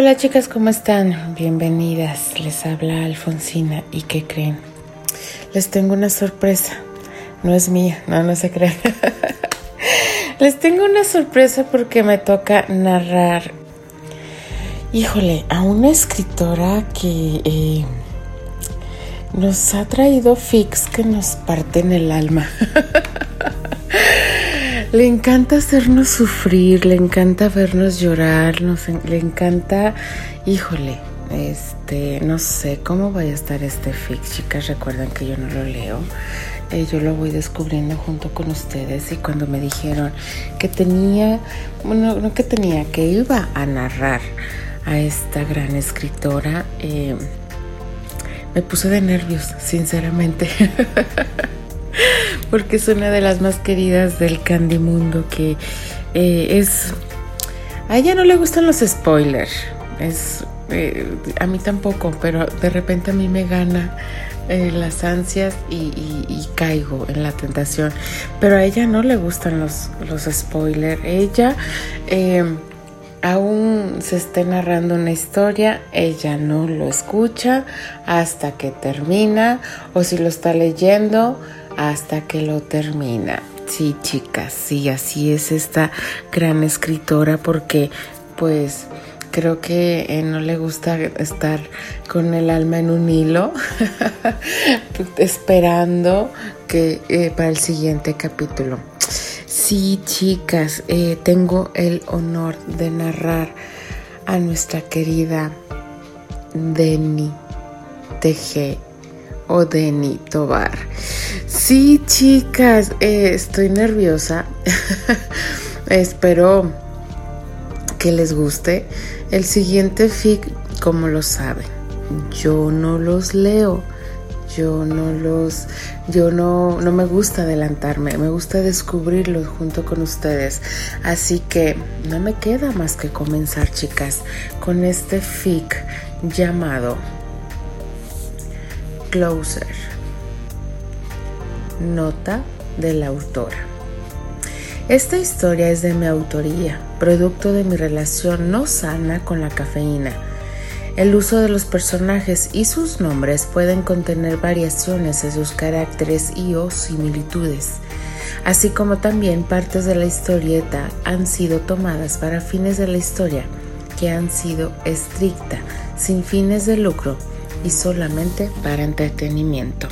Hola chicas, ¿cómo están? Bienvenidas. Les habla Alfonsina. ¿Y qué creen? Les tengo una sorpresa. No es mía, no, no se crean. Les tengo una sorpresa porque me toca narrar, híjole, a una escritora que eh, nos ha traído fix que nos parten el alma. Le encanta hacernos sufrir, le encanta vernos llorar, le encanta, híjole, este, no sé cómo vaya a estar este fix, chicas, recuerden que yo no lo leo. Eh, yo lo voy descubriendo junto con ustedes y cuando me dijeron que tenía, bueno, no que tenía, que iba a narrar a esta gran escritora, eh, me puse de nervios, sinceramente. porque es una de las más queridas del Candy Mundo que eh, es... A ella no le gustan los spoilers, es, eh, a mí tampoco, pero de repente a mí me gana eh, las ansias y, caigo en la tentación. Pero a ella no le gustan los, los spoilers. Ella, aún se esté narrando una historia, ella no lo escucha hasta que termina o si lo está leyendo hasta que lo termina. Sí, chicas, sí, así es esta gran escritora porque pues creo que eh, no le gusta estar con el alma en un hilo esperando que eh, para el siguiente capítulo. Sí, chicas, eh, tengo el honor de narrar a nuestra querida Deni TG o Deni Tobar. Sí, chicas, eh, estoy nerviosa. Espero que les guste. El siguiente fic, como lo saben, yo no los leo. Yo no los, yo no, no me gusta adelantarme, me gusta descubrirlos junto con ustedes. Así que no me queda más que comenzar, chicas, con este fic llamado Closer. Nota de la autora. Esta historia es de mi autoría, producto de mi relación no sana con la cafeína. El uso de los personajes y sus nombres pueden contener variaciones en sus caracteres y o similitudes, así como también partes de la historieta han sido tomadas para fines de la historia que han sido estricta, sin fines de lucro y solamente para entretenimiento.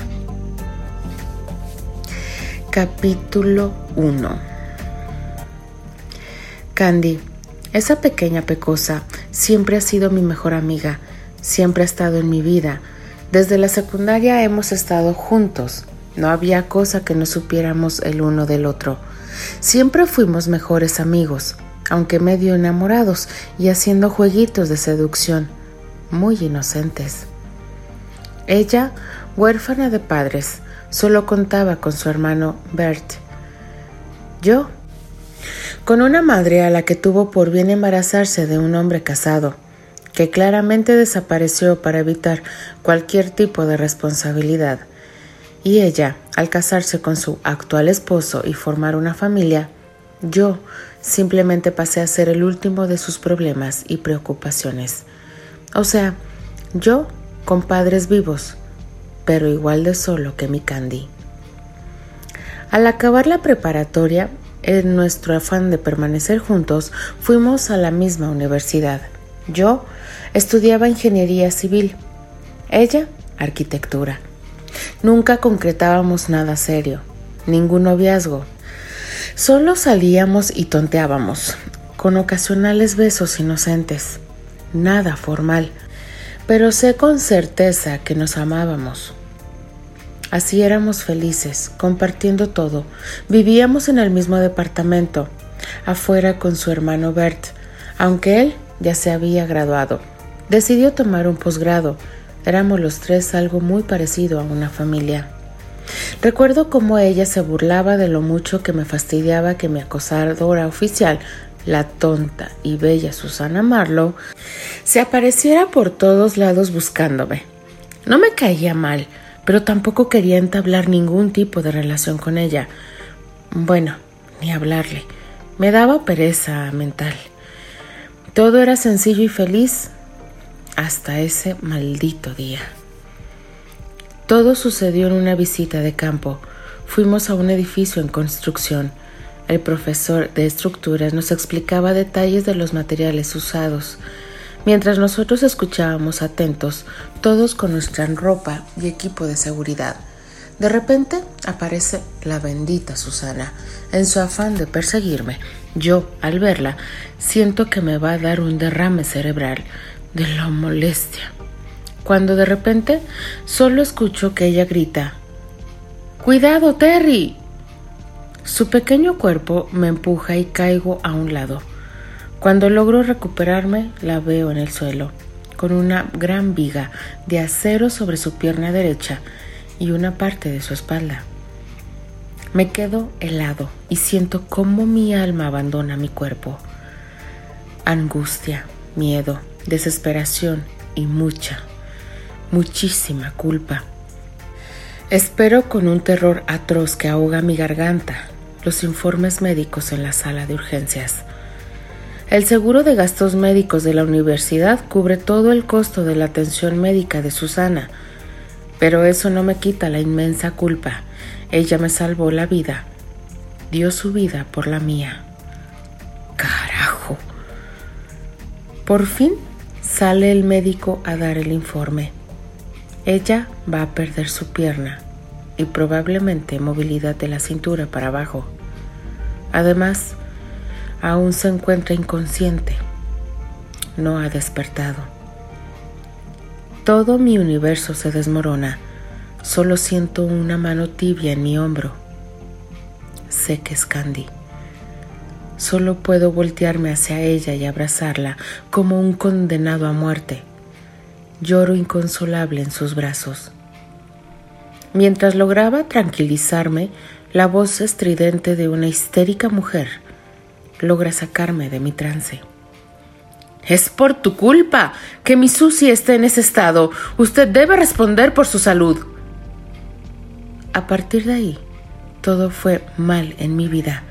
Capítulo 1 Candy, esa pequeña pecosa, siempre ha sido mi mejor amiga, siempre ha estado en mi vida. Desde la secundaria hemos estado juntos. No había cosa que no supiéramos el uno del otro. Siempre fuimos mejores amigos, aunque medio enamorados y haciendo jueguitos de seducción, muy inocentes. Ella, huérfana de padres, solo contaba con su hermano Bert. Yo, con una madre a la que tuvo por bien embarazarse de un hombre casado, que claramente desapareció para evitar cualquier tipo de responsabilidad, y ella, al casarse con su actual esposo y formar una familia, yo simplemente pasé a ser el último de sus problemas y preocupaciones. O sea, yo con padres vivos, pero igual de solo que mi Candy. Al acabar la preparatoria, en nuestro afán de permanecer juntos, fuimos a la misma universidad. Yo estudiaba ingeniería civil, ella arquitectura. Nunca concretábamos nada serio, ningún noviazgo. Solo salíamos y tonteábamos, con ocasionales besos inocentes. Nada formal, pero sé con certeza que nos amábamos. Así éramos felices, compartiendo todo. Vivíamos en el mismo departamento, afuera con su hermano Bert, aunque él ya se había graduado. Decidió tomar un posgrado. Éramos los tres algo muy parecido a una familia. Recuerdo cómo ella se burlaba de lo mucho que me fastidiaba que mi acosadora oficial la tonta y bella Susana Marlowe, se apareciera por todos lados buscándome. No me caía mal, pero tampoco quería entablar ningún tipo de relación con ella. Bueno, ni hablarle. Me daba pereza mental. Todo era sencillo y feliz hasta ese maldito día. Todo sucedió en una visita de campo. Fuimos a un edificio en construcción. El profesor de estructuras nos explicaba detalles de los materiales usados, mientras nosotros escuchábamos atentos, todos con nuestra ropa y equipo de seguridad. De repente aparece la bendita Susana. En su afán de perseguirme, yo, al verla, siento que me va a dar un derrame cerebral de la molestia. Cuando de repente solo escucho que ella grita, ¡Cuidado, Terry! Su pequeño cuerpo me empuja y caigo a un lado. Cuando logro recuperarme, la veo en el suelo, con una gran viga de acero sobre su pierna derecha y una parte de su espalda. Me quedo helado y siento cómo mi alma abandona mi cuerpo. Angustia, miedo, desesperación y mucha, muchísima culpa. Espero con un terror atroz que ahoga mi garganta los informes médicos en la sala de urgencias. El seguro de gastos médicos de la universidad cubre todo el costo de la atención médica de Susana, pero eso no me quita la inmensa culpa. Ella me salvó la vida, dio su vida por la mía. Carajo. Por fin sale el médico a dar el informe. Ella va a perder su pierna y probablemente movilidad de la cintura para abajo. Además, aún se encuentra inconsciente. No ha despertado. Todo mi universo se desmorona. Solo siento una mano tibia en mi hombro. Sé que es Candy. Solo puedo voltearme hacia ella y abrazarla como un condenado a muerte. Lloro inconsolable en sus brazos. Mientras lograba tranquilizarme, la voz estridente de una histérica mujer logra sacarme de mi trance. Es por tu culpa que mi Susie esté en ese estado. Usted debe responder por su salud. A partir de ahí, todo fue mal en mi vida.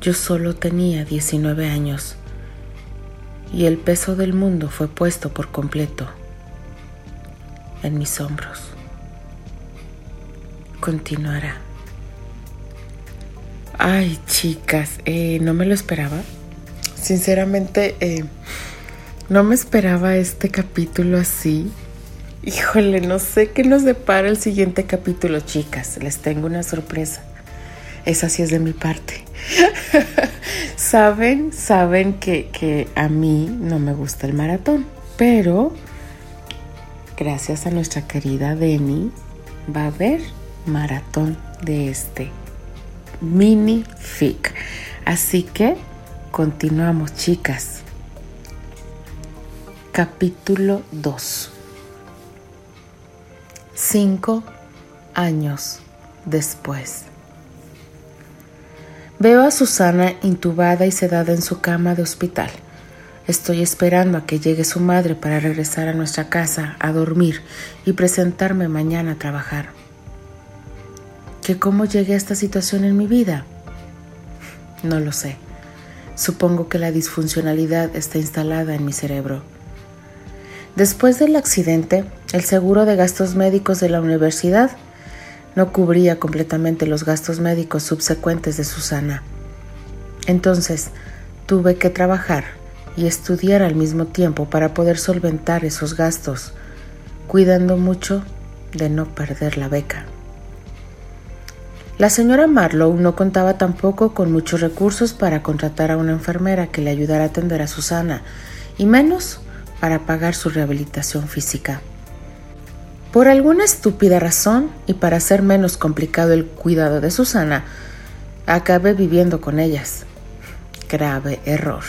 Yo solo tenía 19 años y el peso del mundo fue puesto por completo en mis hombros. Continuará. Ay, chicas, eh, no me lo esperaba. Sinceramente, eh, no me esperaba este capítulo así. Híjole, no sé qué nos depara el siguiente capítulo, chicas. Les tengo una sorpresa. Esa sí es de mi parte. saben, saben que, que a mí no me gusta el maratón, pero gracias a nuestra querida Denny va a haber maratón de este mini fic. Así que continuamos, chicas. Capítulo 2. Cinco años después. Veo a Susana intubada y sedada en su cama de hospital. Estoy esperando a que llegue su madre para regresar a nuestra casa a dormir y presentarme mañana a trabajar que cómo llegué a esta situación en mi vida. No lo sé. Supongo que la disfuncionalidad está instalada en mi cerebro. Después del accidente, el seguro de gastos médicos de la universidad no cubría completamente los gastos médicos subsecuentes de Susana. Entonces, tuve que trabajar y estudiar al mismo tiempo para poder solventar esos gastos, cuidando mucho de no perder la beca. La señora Marlowe no contaba tampoco con muchos recursos para contratar a una enfermera que le ayudara a atender a Susana, y menos para pagar su rehabilitación física. Por alguna estúpida razón, y para hacer menos complicado el cuidado de Susana, acabé viviendo con ellas. Grave error.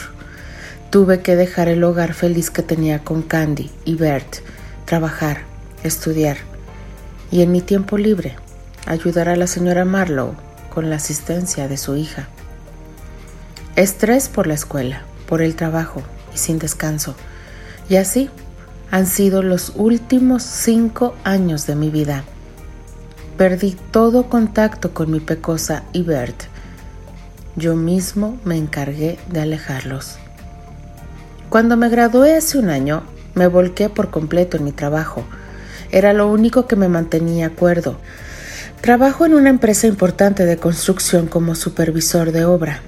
Tuve que dejar el hogar feliz que tenía con Candy y Bert, trabajar, estudiar, y en mi tiempo libre ayudar a la señora Marlowe con la asistencia de su hija. Estrés por la escuela, por el trabajo y sin descanso. Y así han sido los últimos cinco años de mi vida. Perdí todo contacto con mi pecosa y Bert. Yo mismo me encargué de alejarlos. Cuando me gradué hace un año, me volqué por completo en mi trabajo. Era lo único que me mantenía acuerdo. Trabajo en una empresa importante de construcción como supervisor de obra.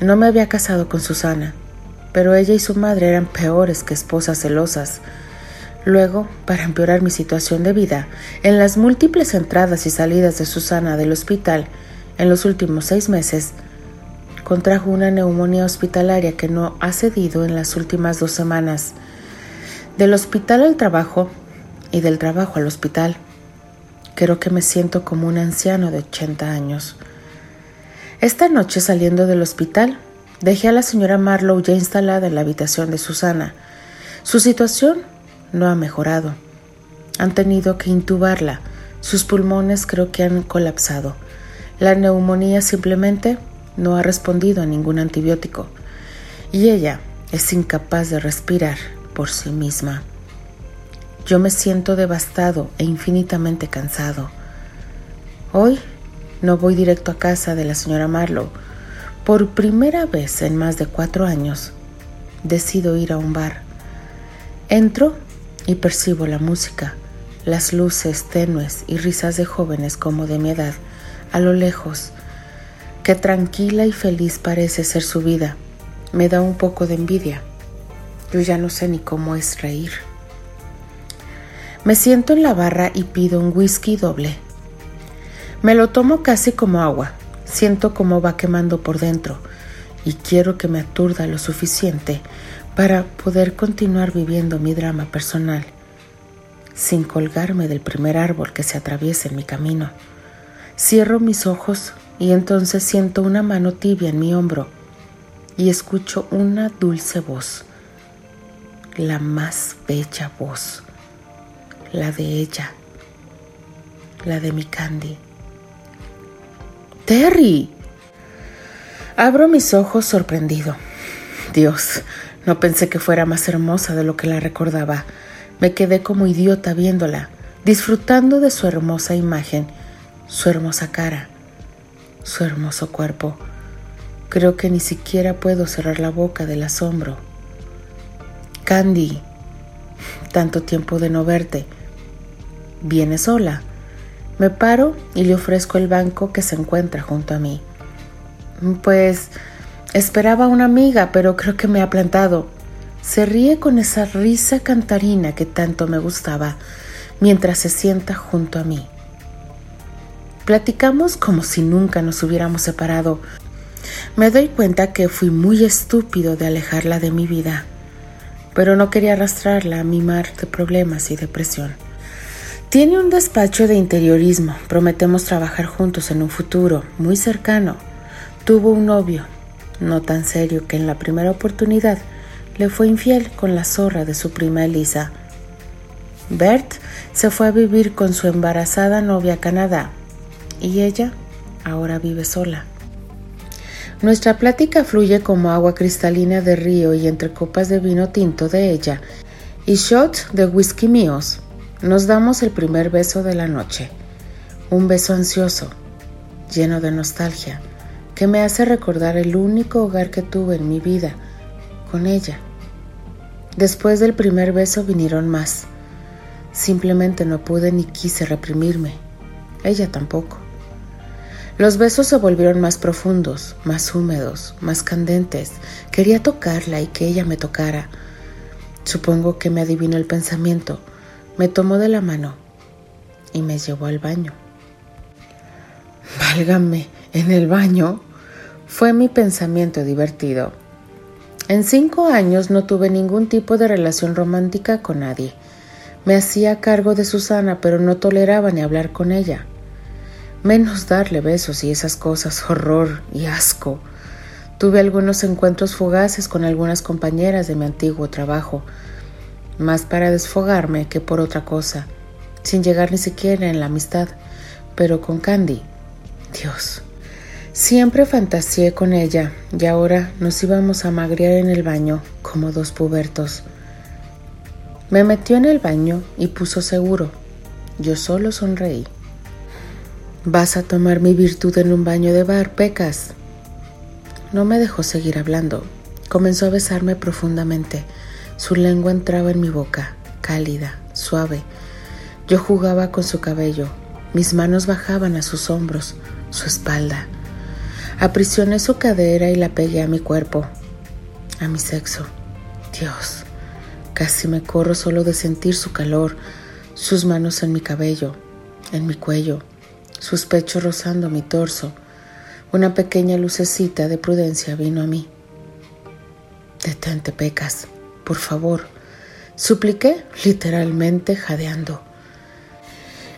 No me había casado con Susana, pero ella y su madre eran peores que esposas celosas. Luego, para empeorar mi situación de vida, en las múltiples entradas y salidas de Susana del hospital en los últimos seis meses, contrajo una neumonía hospitalaria que no ha cedido en las últimas dos semanas. Del hospital al trabajo y del trabajo al hospital, creo que me siento como un anciano de 80 años. Esta noche saliendo del hospital, dejé a la señora Marlowe ya instalada en la habitación de Susana. Su situación no ha mejorado. Han tenido que intubarla. Sus pulmones creo que han colapsado. La neumonía simplemente no ha respondido a ningún antibiótico. Y ella es incapaz de respirar por sí misma. Yo me siento devastado e infinitamente cansado. Hoy no voy directo a casa de la señora Marlowe. Por primera vez en más de cuatro años, decido ir a un bar. Entro y percibo la música, las luces tenues y risas de jóvenes como de mi edad, a lo lejos. Qué tranquila y feliz parece ser su vida. Me da un poco de envidia. Yo ya no sé ni cómo es reír. Me siento en la barra y pido un whisky doble. Me lo tomo casi como agua. Siento cómo va quemando por dentro y quiero que me aturda lo suficiente para poder continuar viviendo mi drama personal sin colgarme del primer árbol que se atraviesa en mi camino. Cierro mis ojos y entonces siento una mano tibia en mi hombro y escucho una dulce voz, la más bella voz, la de ella, la de mi Candy. Terry. Abro mis ojos sorprendido. Dios, no pensé que fuera más hermosa de lo que la recordaba. Me quedé como idiota viéndola, disfrutando de su hermosa imagen, su hermosa cara, su hermoso cuerpo. Creo que ni siquiera puedo cerrar la boca del asombro. Candy, tanto tiempo de no verte. Viene sola. Me paro y le ofrezco el banco que se encuentra junto a mí. Pues esperaba una amiga, pero creo que me ha plantado. Se ríe con esa risa cantarina que tanto me gustaba mientras se sienta junto a mí. Platicamos como si nunca nos hubiéramos separado. Me doy cuenta que fui muy estúpido de alejarla de mi vida, pero no quería arrastrarla a mi mar de problemas y depresión. Tiene un despacho de interiorismo. Prometemos trabajar juntos en un futuro muy cercano. Tuvo un novio, no tan serio que en la primera oportunidad le fue infiel con la zorra de su prima Elisa. Bert se fue a vivir con su embarazada novia a Canadá y ella ahora vive sola. Nuestra plática fluye como agua cristalina de río y entre copas de vino tinto de ella y shots de whisky míos. Nos damos el primer beso de la noche, un beso ansioso, lleno de nostalgia, que me hace recordar el único hogar que tuve en mi vida, con ella. Después del primer beso vinieron más. Simplemente no pude ni quise reprimirme. Ella tampoco. Los besos se volvieron más profundos, más húmedos, más candentes. Quería tocarla y que ella me tocara. Supongo que me adivinó el pensamiento. Me tomó de la mano y me llevó al baño. Válgame, en el baño. Fue mi pensamiento divertido. En cinco años no tuve ningún tipo de relación romántica con nadie. Me hacía cargo de Susana, pero no toleraba ni hablar con ella. Menos darle besos y esas cosas, horror y asco. Tuve algunos encuentros fugaces con algunas compañeras de mi antiguo trabajo, más para desfogarme que por otra cosa, sin llegar ni siquiera en la amistad, pero con Candy. Dios, Siempre fantaseé con ella y ahora nos íbamos a magrear en el baño como dos pubertos. Me metió en el baño y puso seguro. Yo solo sonreí. ¿Vas a tomar mi virtud en un baño de bar, Pecas? No me dejó seguir hablando. Comenzó a besarme profundamente. Su lengua entraba en mi boca, cálida, suave. Yo jugaba con su cabello. Mis manos bajaban a sus hombros, su espalda. Aprisioné su cadera y la pegué a mi cuerpo, a mi sexo. Dios, casi me corro solo de sentir su calor, sus manos en mi cabello, en mi cuello, sus pechos rozando mi torso. Una pequeña lucecita de prudencia vino a mí. Detente, Pecas, por favor, supliqué literalmente jadeando.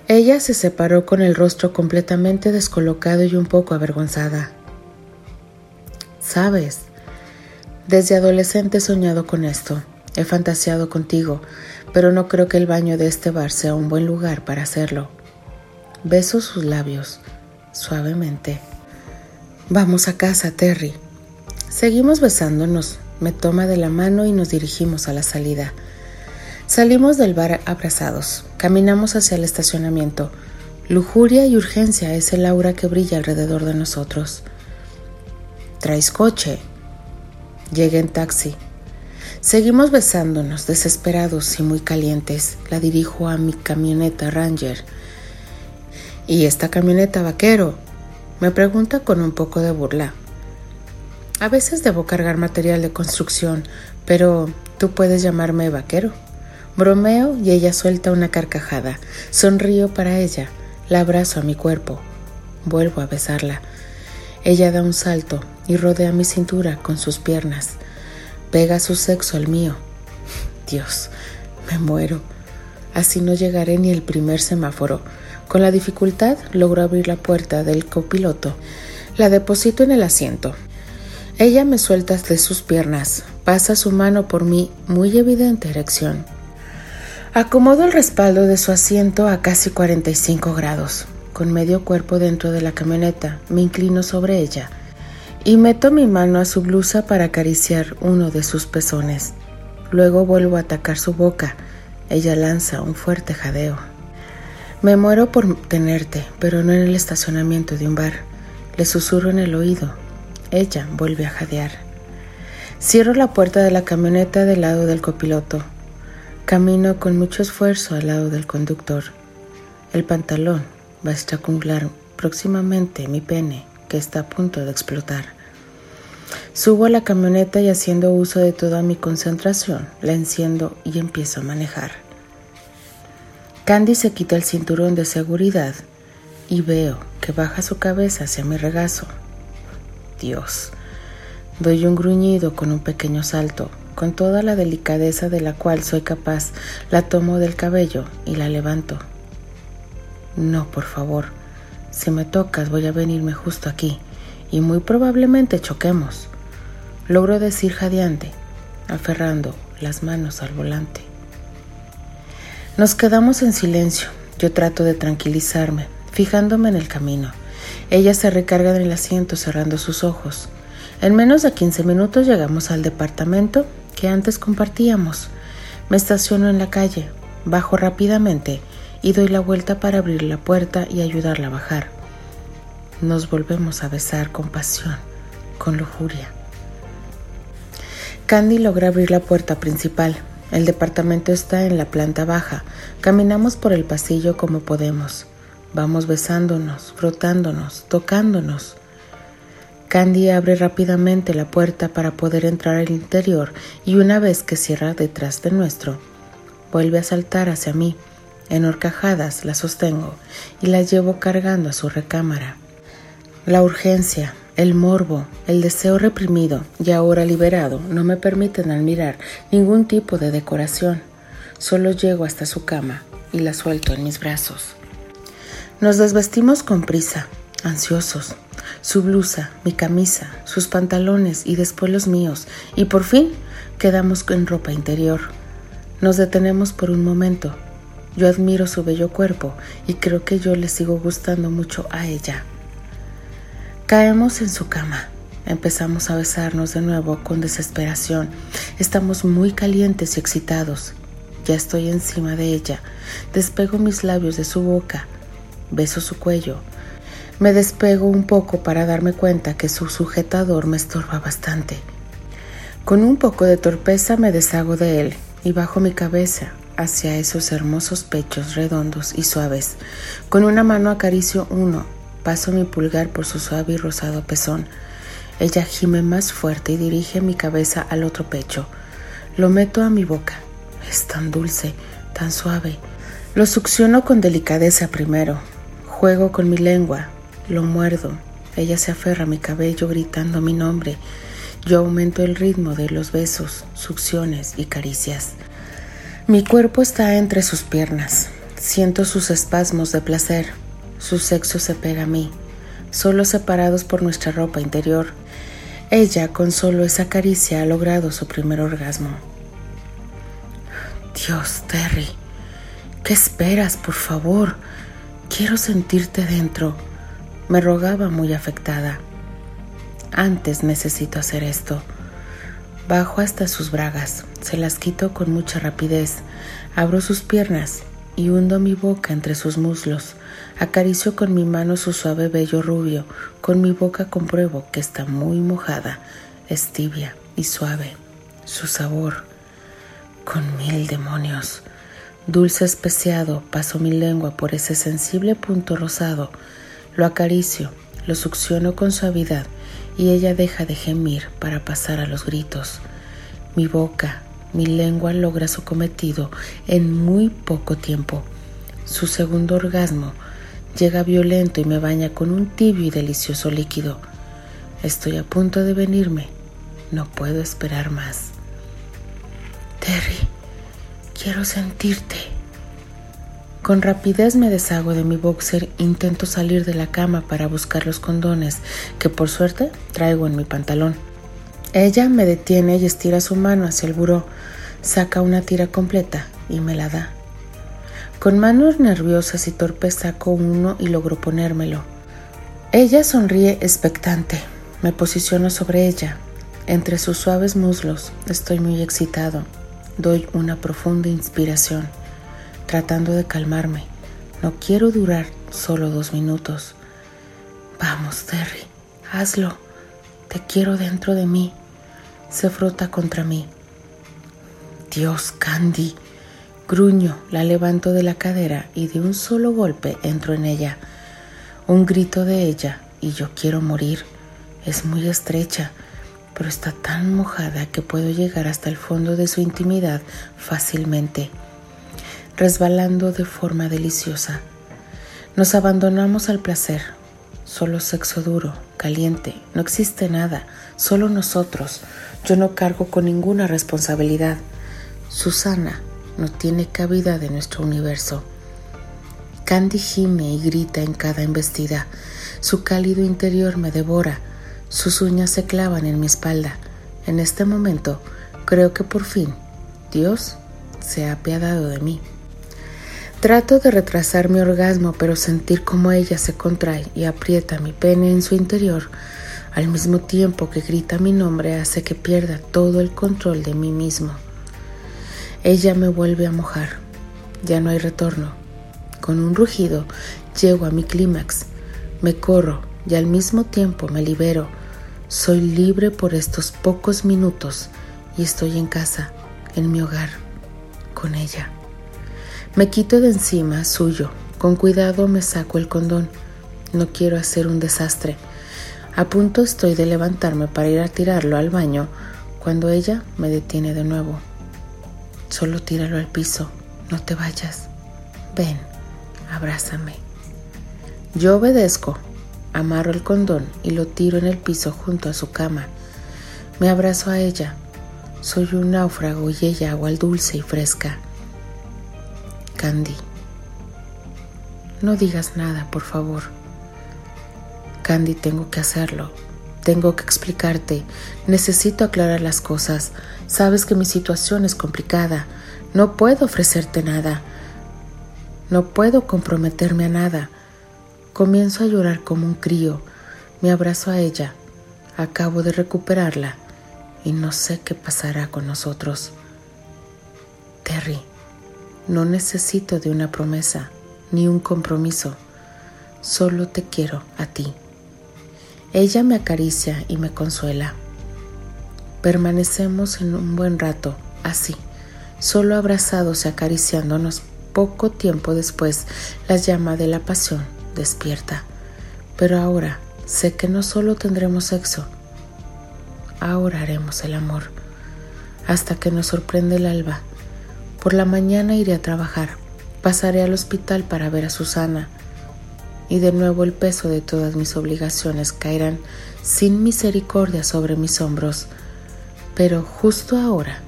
Ella se separó con el rostro completamente descolocado y un poco avergonzada. Sabes, desde adolescente he soñado con esto, he fantaseado contigo, pero no creo que el baño de este bar sea un buen lugar para hacerlo. Beso sus labios, suavemente. Vamos a casa, Terry. Seguimos besándonos, me toma de la mano y nos dirigimos a la salida. Salimos del bar abrazados, caminamos hacia el estacionamiento. Lujuria y urgencia es el aura que brilla alrededor de nosotros. ¿Traes coche? Llegué en taxi. Seguimos besándonos, desesperados y muy calientes. La dirijo a mi camioneta Ranger. ¿Y esta camioneta vaquero? Me pregunta con un poco de burla. A veces debo cargar material de construcción, pero tú puedes llamarme vaquero. Bromeo y ella suelta una carcajada. Sonrío para ella. La abrazo a mi cuerpo. Vuelvo a besarla. Ella da un salto y rodea mi cintura con sus piernas. Pega su sexo al mío. Dios, me muero. Así no llegaré ni el primer semáforo. Con la dificultad logro abrir la puerta del copiloto. La deposito en el asiento. Ella me suelta de sus piernas, pasa su mano por mi muy evidente erección. Acomodo el respaldo de su asiento a casi 45 grados. Con medio cuerpo dentro de la camioneta, me inclino sobre ella y meto mi mano a su blusa para acariciar uno de sus pezones. Luego vuelvo a atacar su boca. Ella lanza un fuerte jadeo. Me muero por tenerte, pero no en el estacionamiento de un bar. Le susurro en el oído. Ella vuelve a jadear. Cierro la puerta de la camioneta del lado del copiloto. Camino con mucho esfuerzo al lado del conductor. El pantalón va a estrangular próximamente mi pene que está a punto de explotar. Subo a la camioneta y haciendo uso de toda mi concentración, la enciendo y empiezo a manejar. Candy se quita el cinturón de seguridad y veo que baja su cabeza hacia mi regazo. Dios. Doy un gruñido con un pequeño salto con toda la delicadeza de la cual soy capaz, la tomo del cabello y la levanto. No, por favor, si me tocas voy a venirme justo aquí y muy probablemente choquemos. Logro decir jadeante, aferrando las manos al volante. Nos quedamos en silencio. Yo trato de tranquilizarme, fijándome en el camino. Ella se recarga en el asiento cerrando sus ojos. En menos de 15 minutos llegamos al departamento que antes compartíamos. Me estaciono en la calle, bajo rápidamente y doy la vuelta para abrir la puerta y ayudarla a bajar. Nos volvemos a besar con pasión, con lujuria. Candy logra abrir la puerta principal. El departamento está en la planta baja. Caminamos por el pasillo como podemos. Vamos besándonos, frotándonos, tocándonos. Candy abre rápidamente la puerta para poder entrar al interior y una vez que cierra detrás de nuestro, vuelve a saltar hacia mí. En horcajadas la sostengo y la llevo cargando a su recámara. La urgencia, el morbo, el deseo reprimido y ahora liberado no me permiten admirar ningún tipo de decoración. Solo llego hasta su cama y la suelto en mis brazos. Nos desvestimos con prisa, ansiosos, su blusa, mi camisa, sus pantalones y después los míos, y por fin quedamos en ropa interior. Nos detenemos por un momento. Yo admiro su bello cuerpo y creo que yo le sigo gustando mucho a ella. Caemos en su cama. Empezamos a besarnos de nuevo con desesperación. Estamos muy calientes y excitados. Ya estoy encima de ella. Despego mis labios de su boca. Beso su cuello me despego un poco para darme cuenta que su sujetador me estorba bastante. Con un poco de torpeza me deshago de él y bajo mi cabeza hacia esos hermosos pechos redondos y suaves. Con una mano acaricio uno, paso mi pulgar por su suave y rosado pezón. Ella gime más fuerte y dirige mi cabeza al otro pecho. Lo meto a mi boca. Es tan dulce, tan suave. Lo succiono con delicadeza primero. Juego con mi lengua. Lo muerdo. Ella se aferra a mi cabello gritando mi nombre. Yo aumento el ritmo de los besos, succiones y caricias. Mi cuerpo está entre sus piernas. Siento sus espasmos de placer. Su sexo se pega a mí, solo separados por nuestra ropa interior. Ella, con solo esa caricia, ha logrado su primer orgasmo. Dios, Terry, ¿qué esperas, por favor? Quiero sentirte dentro. Me rogaba muy afectada. Antes necesito hacer esto. Bajo hasta sus bragas, se las quito con mucha rapidez, abro sus piernas y hundo mi boca entre sus muslos. Acaricio con mi mano su suave vello rubio, con mi boca compruebo que está muy mojada, es tibia y suave. Su sabor, con mil demonios. Dulce especiado, paso mi lengua por ese sensible punto rosado, lo acaricio, lo succiono con suavidad y ella deja de gemir para pasar a los gritos. Mi boca, mi lengua logra su cometido en muy poco tiempo. Su segundo orgasmo llega violento y me baña con un tibio y delicioso líquido. Estoy a punto de venirme. No puedo esperar más. Terry, quiero sentirte. Con rapidez me deshago de mi boxer, intento salir de la cama para buscar los condones que por suerte traigo en mi pantalón. Ella me detiene y estira su mano hacia el buró, saca una tira completa y me la da. Con manos nerviosas y torpes saco uno y logro ponérmelo. Ella sonríe expectante. Me posiciono sobre ella. Entre sus suaves muslos estoy muy excitado. Doy una profunda inspiración tratando de calmarme. No quiero durar solo dos minutos. Vamos, Terry, hazlo. Te quiero dentro de mí. Se frota contra mí. Dios, Candy. Gruño, la levanto de la cadera y de un solo golpe entro en ella. Un grito de ella y yo quiero morir. Es muy estrecha, pero está tan mojada que puedo llegar hasta el fondo de su intimidad fácilmente resbalando de forma deliciosa. Nos abandonamos al placer, solo sexo duro, caliente, no existe nada, solo nosotros. Yo no cargo con ninguna responsabilidad. Susana no tiene cabida de nuestro universo. Candy gime y grita en cada embestida. Su cálido interior me devora. Sus uñas se clavan en mi espalda. En este momento creo que por fin Dios se ha apiadado de mí. Trato de retrasar mi orgasmo, pero sentir como ella se contrae y aprieta mi pene en su interior, al mismo tiempo que grita mi nombre, hace que pierda todo el control de mí mismo. Ella me vuelve a mojar. Ya no hay retorno. Con un rugido llego a mi clímax. Me corro y al mismo tiempo me libero. Soy libre por estos pocos minutos y estoy en casa, en mi hogar, con ella. Me quito de encima suyo. Con cuidado me saco el condón. No quiero hacer un desastre. A punto estoy de levantarme para ir a tirarlo al baño cuando ella me detiene de nuevo. Solo tíralo al piso. No te vayas. Ven, abrázame. Yo obedezco. Amarro el condón y lo tiro en el piso junto a su cama. Me abrazo a ella. Soy un náufrago y ella agua dulce y fresca. Candy. No digas nada, por favor. Candy, tengo que hacerlo. Tengo que explicarte. Necesito aclarar las cosas. Sabes que mi situación es complicada. No puedo ofrecerte nada. No puedo comprometerme a nada. Comienzo a llorar como un crío. Me abrazo a ella. Acabo de recuperarla y no sé qué pasará con nosotros. Terry. No necesito de una promesa ni un compromiso, solo te quiero a ti. Ella me acaricia y me consuela. Permanecemos en un buen rato, así, solo abrazados y acariciándonos. Poco tiempo después, la llama de la pasión despierta. Pero ahora sé que no solo tendremos sexo, ahora haremos el amor. Hasta que nos sorprende el alba. Por la mañana iré a trabajar. Pasaré al hospital para ver a Susana. Y de nuevo el peso de todas mis obligaciones caerán sin misericordia sobre mis hombros. Pero justo ahora,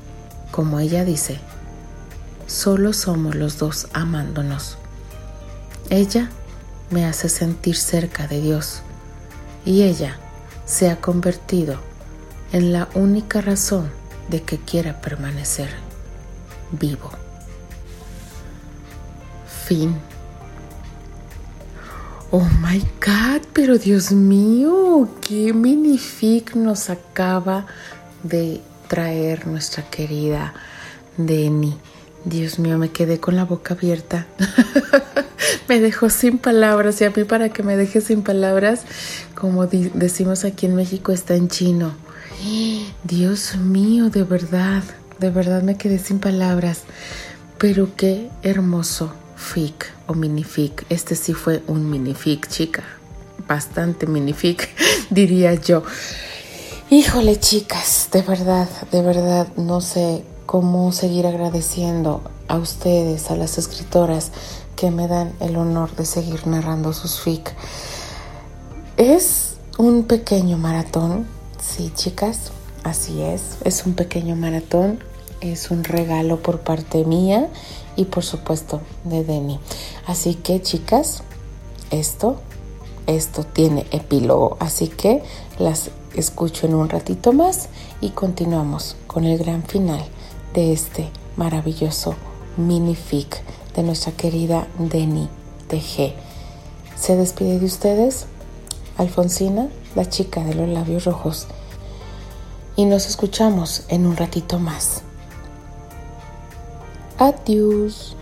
como ella dice, solo somos los dos amándonos. Ella me hace sentir cerca de Dios y ella se ha convertido en la única razón de que quiera permanecer vivo. Fin. Oh my God, pero Dios mío, qué minific nos acaba de traer nuestra querida Deni. Dios mío, me quedé con la boca abierta. me dejó sin palabras y a mí para que me deje sin palabras, como decimos aquí en México, está en chino. Dios mío, de verdad, de verdad me quedé sin palabras. Pero qué hermoso fic o minific. Este sí fue un minific, chica. Bastante minific, diría yo. Híjole, chicas, de verdad, de verdad, no sé cómo seguir agradeciendo a ustedes, a las escritoras que me dan el honor de seguir narrando sus fic. Es un pequeño maratón, sí, chicas, así es, es un pequeño maratón, es un regalo por parte mía y por supuesto de Denny. Así que, chicas, esto esto tiene epílogo, así que las escucho en un ratito más y continuamos con el gran final de este maravilloso minific de nuestra querida Denny TG. Se despide de ustedes Alfonsina, la chica de los labios rojos, y nos escuchamos en un ratito más. Adiós.